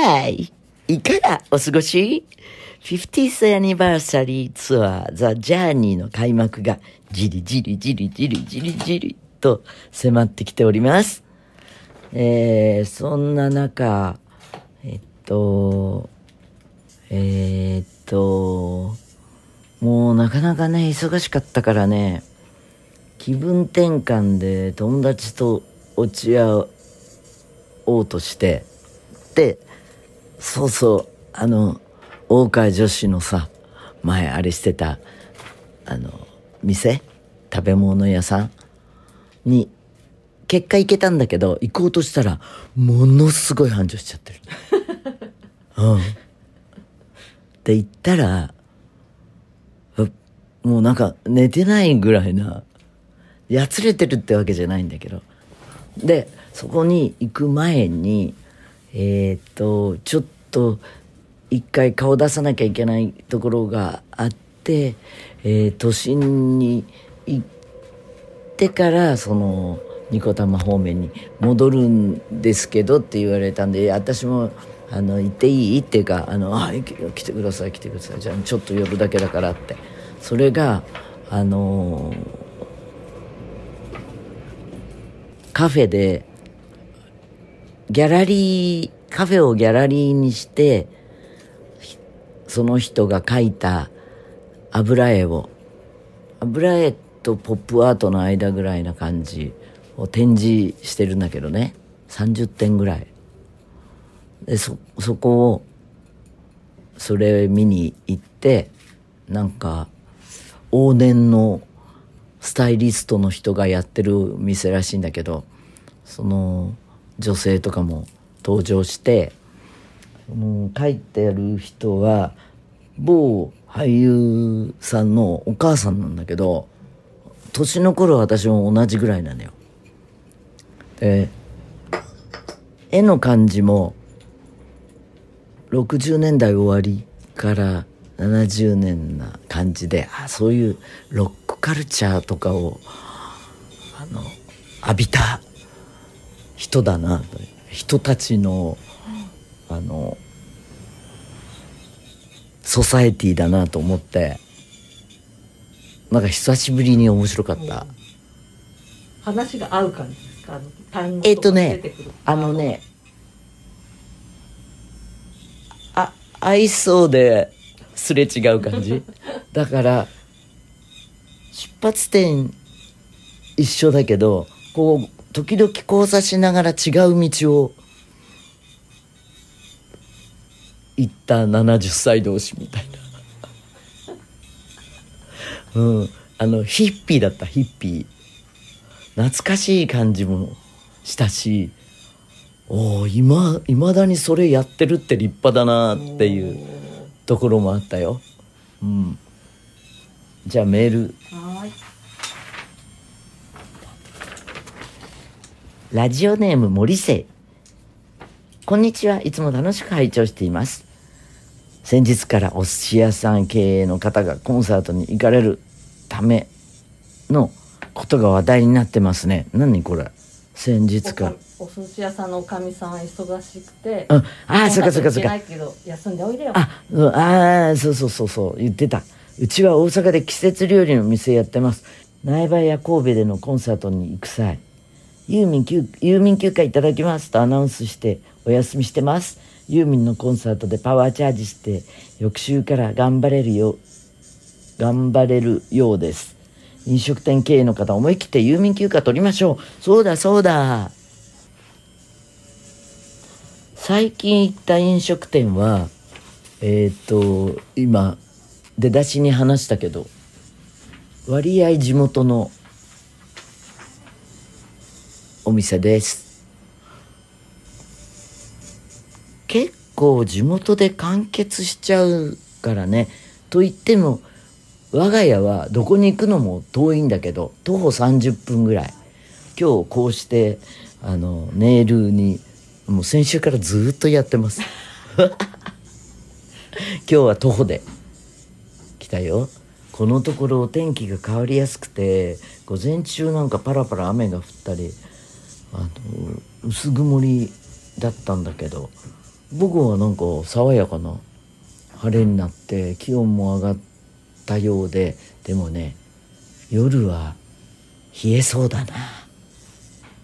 はい。いかがお過ごし ?50th Anniversary ツアー The Journey の開幕がじりじりじりじりじりじりと迫ってきております。えー、そんな中、えっと、えー、っと、もうなかなかね、忙しかったからね、気分転換で友達と落ち合おうとして、で、そうそう、あの、大川女子のさ、前あれしてた、あの、店食べ物屋さんに、結果行けたんだけど、行こうとしたら、ものすごい繁盛しちゃってる。うん。で、行ったら、うもうなんか寝てないぐらいな、やつれてるってわけじゃないんだけど。で、そこに行く前に、えーっと、ちょっと、一回顔出さなきゃいけないところがあって、えー都心に行ってから、その、ニコタマ方面に戻るんですけどって言われたんで、私も、あの、行っていい？っていうか、あの、あ、来てください、来てください。じゃあ、ちょっと寄るだけだからって。それが、あのカフェで、ギャラリー、カフェをギャラリーにして、その人が描いた油絵を、油絵とポップアートの間ぐらいな感じを展示してるんだけどね。30点ぐらい。で、そ、そこを、それ見に行って、なんか、往年のスタイリストの人がやってる店らしいんだけど、その女性とかも登場して、その書いてある人は、某俳優さんのお母さんなんだけど、年の頃私も同じぐらいなのよ。で、絵の感じも、60年代終わりから70年な感じで、あそういうロックカルチャーとかを、あの、浴びた人だなと。人たちの、あの、ソサエティだなと思って、なんか久しぶりに面白かった。話が合う感じですか？えっとねあのね、あ、合いそうですれ違う感じ。だから、出発点一緒だけど、こう、時々交差しながら違う道を行った70歳同士みたいな。うん。あの、ヒッピーだった、ヒッピー。懐かしい感じもしたし、おお、今、未だにそれやってるって立派だなっていうところもあったよ。うん。じゃあメール。はーいラジオネーム森瀬。こんにちは。いつも楽しく拝聴しています。先日からお寿司屋さん経営の方がコンサートに行かれるためのことが話題になってますね。何これ？先日から。お寿司屋さんのおかみさんは忙しくてうんあーそっかそっかそっか休んでおいでよあ、うんあーそうそうそうそう、言ってた。うちは大阪で季節料理の店やってます。苗場や神戸でのコンサートに行く際、ユーミン休郵便休暇いただきますとアナウンスしてお休みしてます。ユーミンのコンサートでパワーチャージして、翌週から頑張れるよ、頑張れるようです。飲食店経営の方思い切って郵便休暇取りましょう。そうだそうだ。最近行った飲食店は、えっ、と、今、出だしに話したけど、割合地元のお店です。結構地元で完結しちゃうからね。と言っても、我が家はどこに行くのも遠いんだけど、徒歩30分ぐらい。今日こうして、あの、ネイルに、もう先週からずっとやってます。今日は徒歩で来たよ。このところお天気が変わりやすくて、午前中なんかパラパラ雨が降ったり、あの、薄曇りだったんだけど、僕はなんか爽やかな晴れになって気温も上がったようででもね夜は冷えそうだな。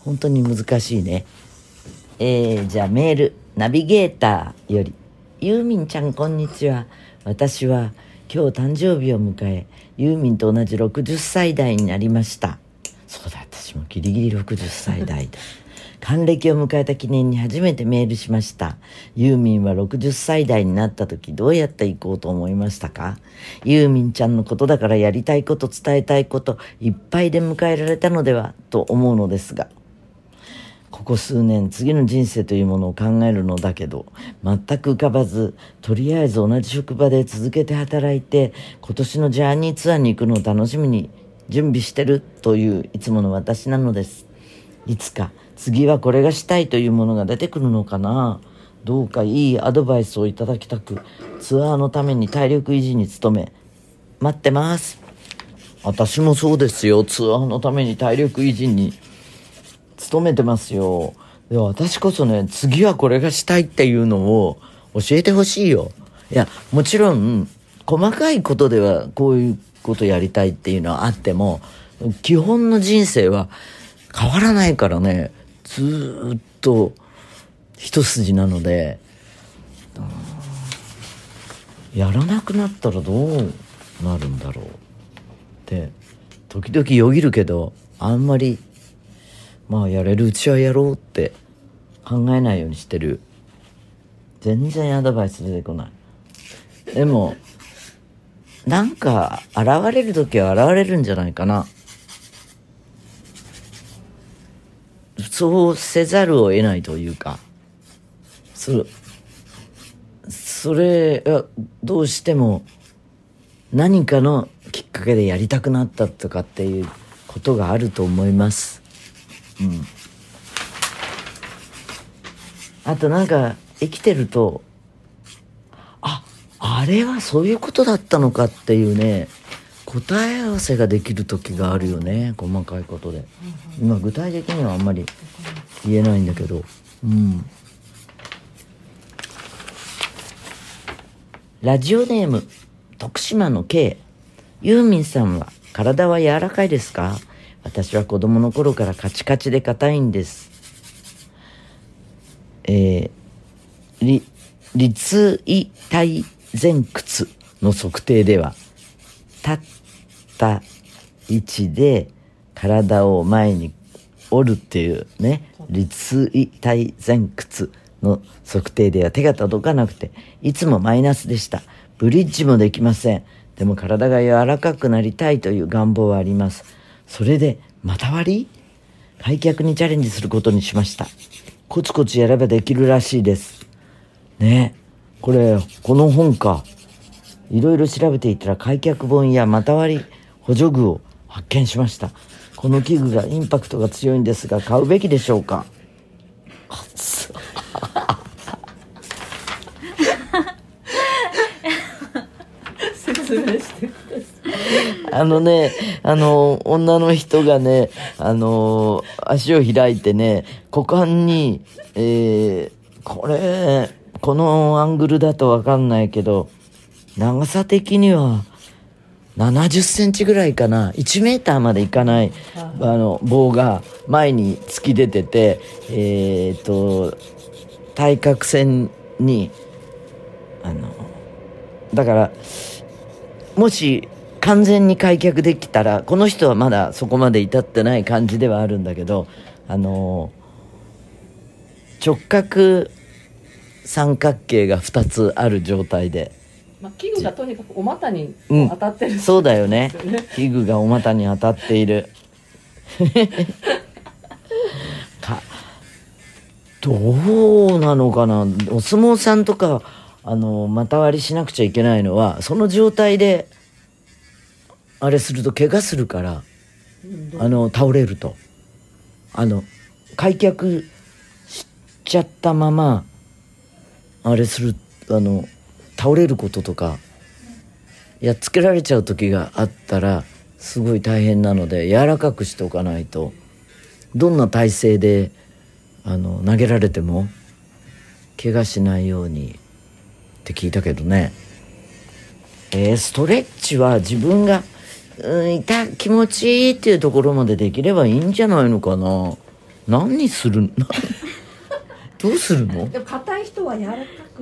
本当に難しいね。えー、じゃあメールナビゲーターよりユーミンちゃんこんにちは。私は今日誕生日を迎えユーミンと同じ60歳代になりました。そうだ。ギリギリ60歳代だ還暦を迎えた記念に初めてメールしました。ユーミンは60歳代になった時どうやって行こうと思いましたか？ユーミンちゃんのことだからやりたいこと伝えたいこといっぱいで迎えられたのでは？と思うのですが。ここ数年次の人生というものを考えるのだけど全く浮かばずとりあえず同じ職場で続けて働いて今年のジャーニーツアーに行くのを楽しみに準備してるといういつもの私なのです。いつか次はこれがしたいというものが出てくるのかな。どうかいいアドバイスをいただきたくツアーのために体力維持に努め待ってます。私もそうですよ。ツアーのために体力維持に努めてますよ。で私こそね次はこれがしたいっていうのを教えてほしいよ。いやもちろん細かいことではこういうことやりたいっていうのはあっても基本の人生は変わらないからね。ずっと一筋なのでやらなくなったらどうなるんだろうって。時々よぎるけどあんまりまあやれるうちはやろうって考えないようにしてる。全然アドバイス出てこない。でもなんか現れる時は現れるんじゃないかな。そうせざるを得ないというか。そそれがどうしても何かのきっかけでやりたくなったとかっていうことがあると思います。うん。あとなんか生きてるとあれはそういうことだったのかっていうね答え合わせができる時があるよね細かいことで。今具体的にはあんまり言えないんだけど。うん。ラジオネーム徳島の K ユーミンさんは体は柔らかいですか？私は子供の頃からカチカチで硬いんです。えー、り立位体前屈の測定では立った位置で体を前に折るっていうね立位体前屈の測定では手が届かなくていつもマイナスでした。ブリッジもできません。でも体が柔らかくなりたいという願望はあります。それでまた割り？開脚にチャレンジすることにしました。コツコツやればできるらしいです。ねこれこの本か。いろいろ調べていたら開脚本や股割り補助具を発見しました。この器具がインパクトが強いんですが買うべきでしょうか？説明してくださいあのね、あの、女の人がね、あの、足を開いてね、股間に、えー、これ、このアングルだとわかんないけど、長さ的には70センチぐらいかな。1メーターまでいかない、あの、棒が前に突き出てて、えー、と、対角線に、あの、だから、もし完全に開脚できたらこの人はまだそこまで至ってない感じではあるんだけどあの直角三角形が2つある状態で。まあ、器具がとにかくお股にうん当たってる、そうだよね。ですよね器具がお股に当たっている。かどうなのかな？お相撲さんとかあの股割りしなくちゃいけないのはその状態であれすると怪我するからあの倒れると。あの開脚しちゃったままあれするあの倒れることとかやっつけられちゃう時があったらすごい大変なので柔らかくしておかないとどんな体勢であの投げられても怪我しないようにって聞いたけどね。えー、ストレッチは自分が、うん、痛気持ちいいっていうところまでできればいいんじゃないのかな。何するどうするの？でも硬い人は柔らか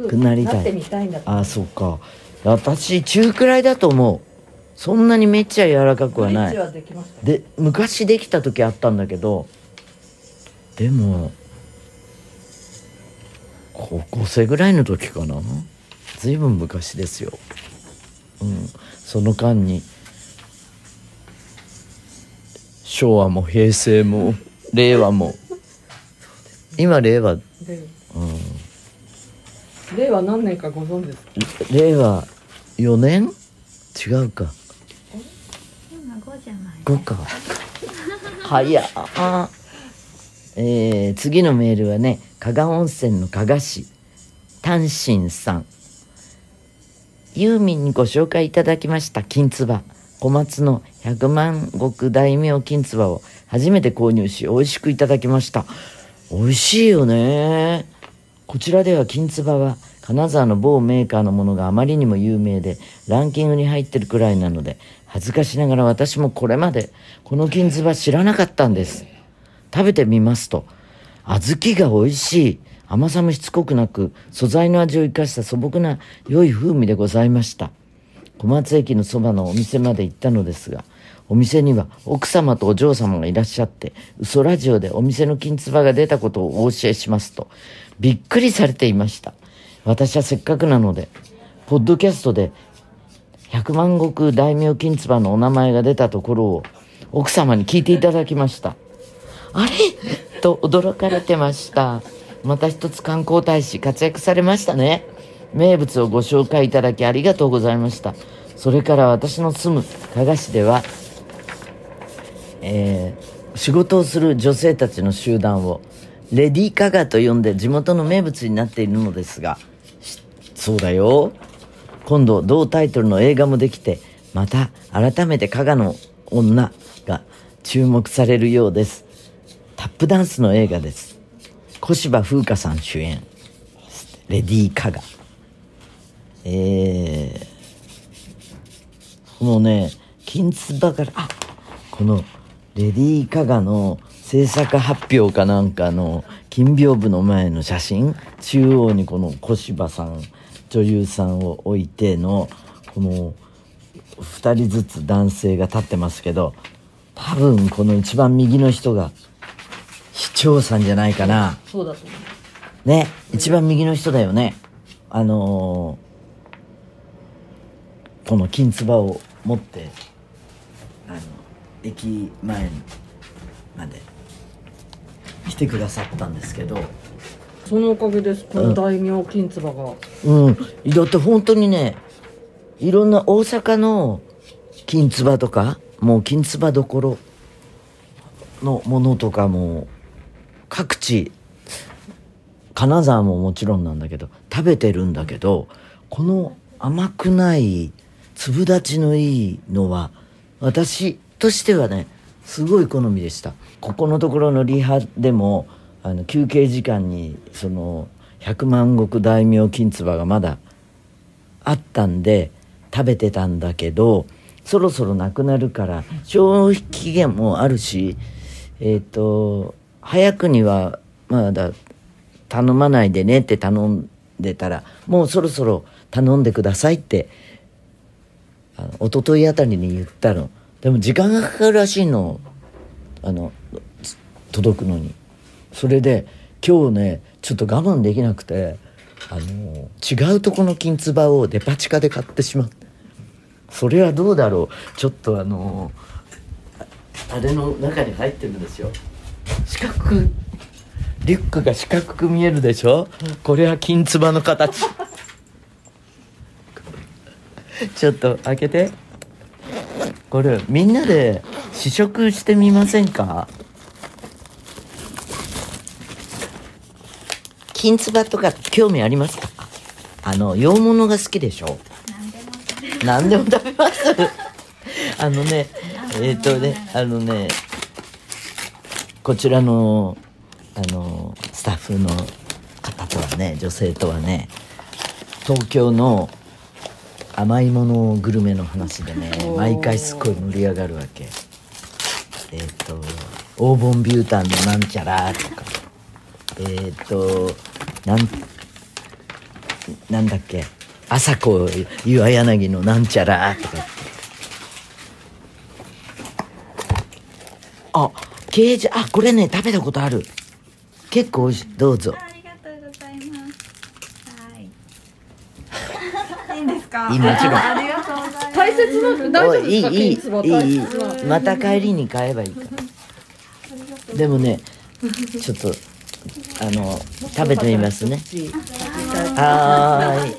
くなってみたいんだああそうか。私中くらいだと思う。そんなにめっちゃ柔らかくはない。で昔できた時あったんだけどでも高校生ぐらいの時かな。随分昔ですよ。うん。その間に昭和も平成も令和も今令和令和何年かご存知ですか？令和4年？違うか。今5じゃない。5か。早あえー、次のメールはね加賀温泉の加賀市。丹心さん。ユーミンにご紹介いただきました金唾小松の百万石大名金唾を初めて購入し美味しくいただきました美味しいよね。こちらでは金つばは金沢の某メーカーのものがあまりにも有名でランキングに入ってるくらいなので恥ずかしながら私もこれまでこの金つば知らなかったんです。食べてみますと小豆が美味しい。甘さもしつこくなく素材の味を生かした素朴な良い風味でございました。小松駅のそばのお店まで行ったのですがお店には奥様とお嬢様がいらっしゃって、嘘ラジオでお店の金唾が出たことをお教えしますと、びっくりされていました。私はせっかくなので、ポッドキャストで百万石大名金唾のお名前が出たところを奥様に聞いていただきました。あれ？と驚かれてました。また一つ観光大使活躍されましたね。名物をご紹介いただきありがとうございました。それから私の住む加賀市ではえー、仕事をする女性たちの集団をレディーカガと呼んで地元の名物になっているのですがそうだよ。今度同タイトルの映画もできてまた改めて加賀の女が注目されるようです。タップダンスの映画です。小芝風花さん主演。レディー・カガ。えー、このね金つばからあこのレディー・カガの制作発表かなんかの金屏風の前の写真中央にこの小芝さん女優さんを置いてのこの2人ずつ男性が立ってますけど多分この一番右の人が市長さんじゃないかな。そうだと思う。ね一番右の人だよね。あのー、この金唾を持って駅前まで来てくださったんですけどそのおかげですこの大名金つばが。うん。だって本当にねいろんな大阪の金つばとかもう金つばどころのものとかも各地金沢ももちろんなんだけど食べてるんだけどこの甘くない粒立ちのいいのは私としてはねすごい好みでした。ここのところのリハでもあの休憩時間にその百万石大名金唾がまだあったんで食べてたんだけどそろそろなくなるから消費期限もあるしえっ、ー、と早くにはまだ頼まないでねって頼んでたらもうそろそろ頼んでくださいってあの一昨日あたりに言ったの。でも時間がかかるらしいの。あの届くのに。それで今日ねちょっと我慢できなくてあの違うとこの金つばをデパ地下で買ってしまってそれはどうだろう。ちょっとあのあれの中に入ってるんですよ。四角。リュックが四角く見えるでしょ。これは金つばの形。ちょっと開けて。これみんなで試食してみませんか？金つばとか興味ありますか？あの洋物が好きでしょ？何でも食べます。あのねえっ、ー、とねあのねこちらのあのスタッフの方とはね女性とはね東京の甘いものグルメの話でねおー毎回すっごい盛り上がるわけ。えっ、と黄金ビュータンのなんちゃらとか。えっ、となんなんだっけ。朝子岩柳のなんちゃらとかって。あケージあこれね食べたことある。結構美味しい。どうぞありがとうございます。はい。いいもちろん。大切な大丈夫ですか？おいいいいいいいいまた帰りに買えばいいからでもねちょっとあの食べてみますね。はー。い。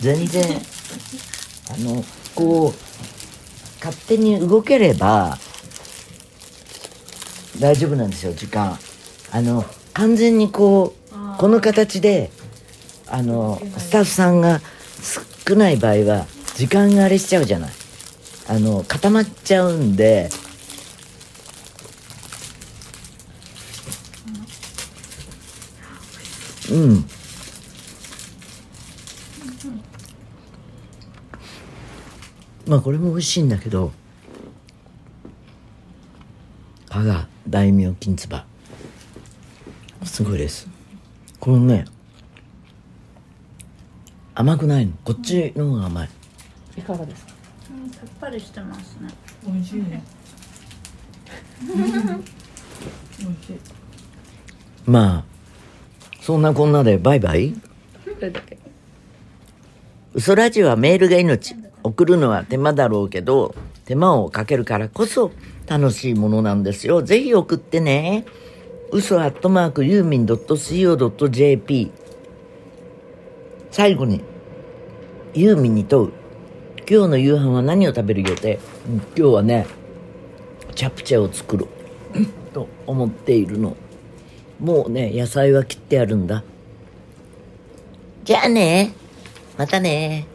全然あのこう勝手に動ければ大丈夫なんですよ時間。あの完全にこうこの形であのスタッフさんが少ない場合は時間があれしちゃうじゃない。あの固まっちゃうんで。うん。まあこれも美味しいんだけど。加賀大名金つば。すごいです。このね甘くないの？こっちの方が甘い。いかがですか？うんさっぱりしてますね。美味しいね。美味しい。まあそんなこんなでバイバイ？これだけ？嘘ラジオはメールが命送るのは手間だろうけど手間をかけるからこそ楽しいものなんですよ。ぜひ送ってね。嘘アットマークユーミン .co.jp 最後にユーミンに問う。今日の夕飯は何を食べる予定、うん今日はねチャプチェを作ろう。と思っているの。もうね野菜は切ってあるんだ。じゃあね。またね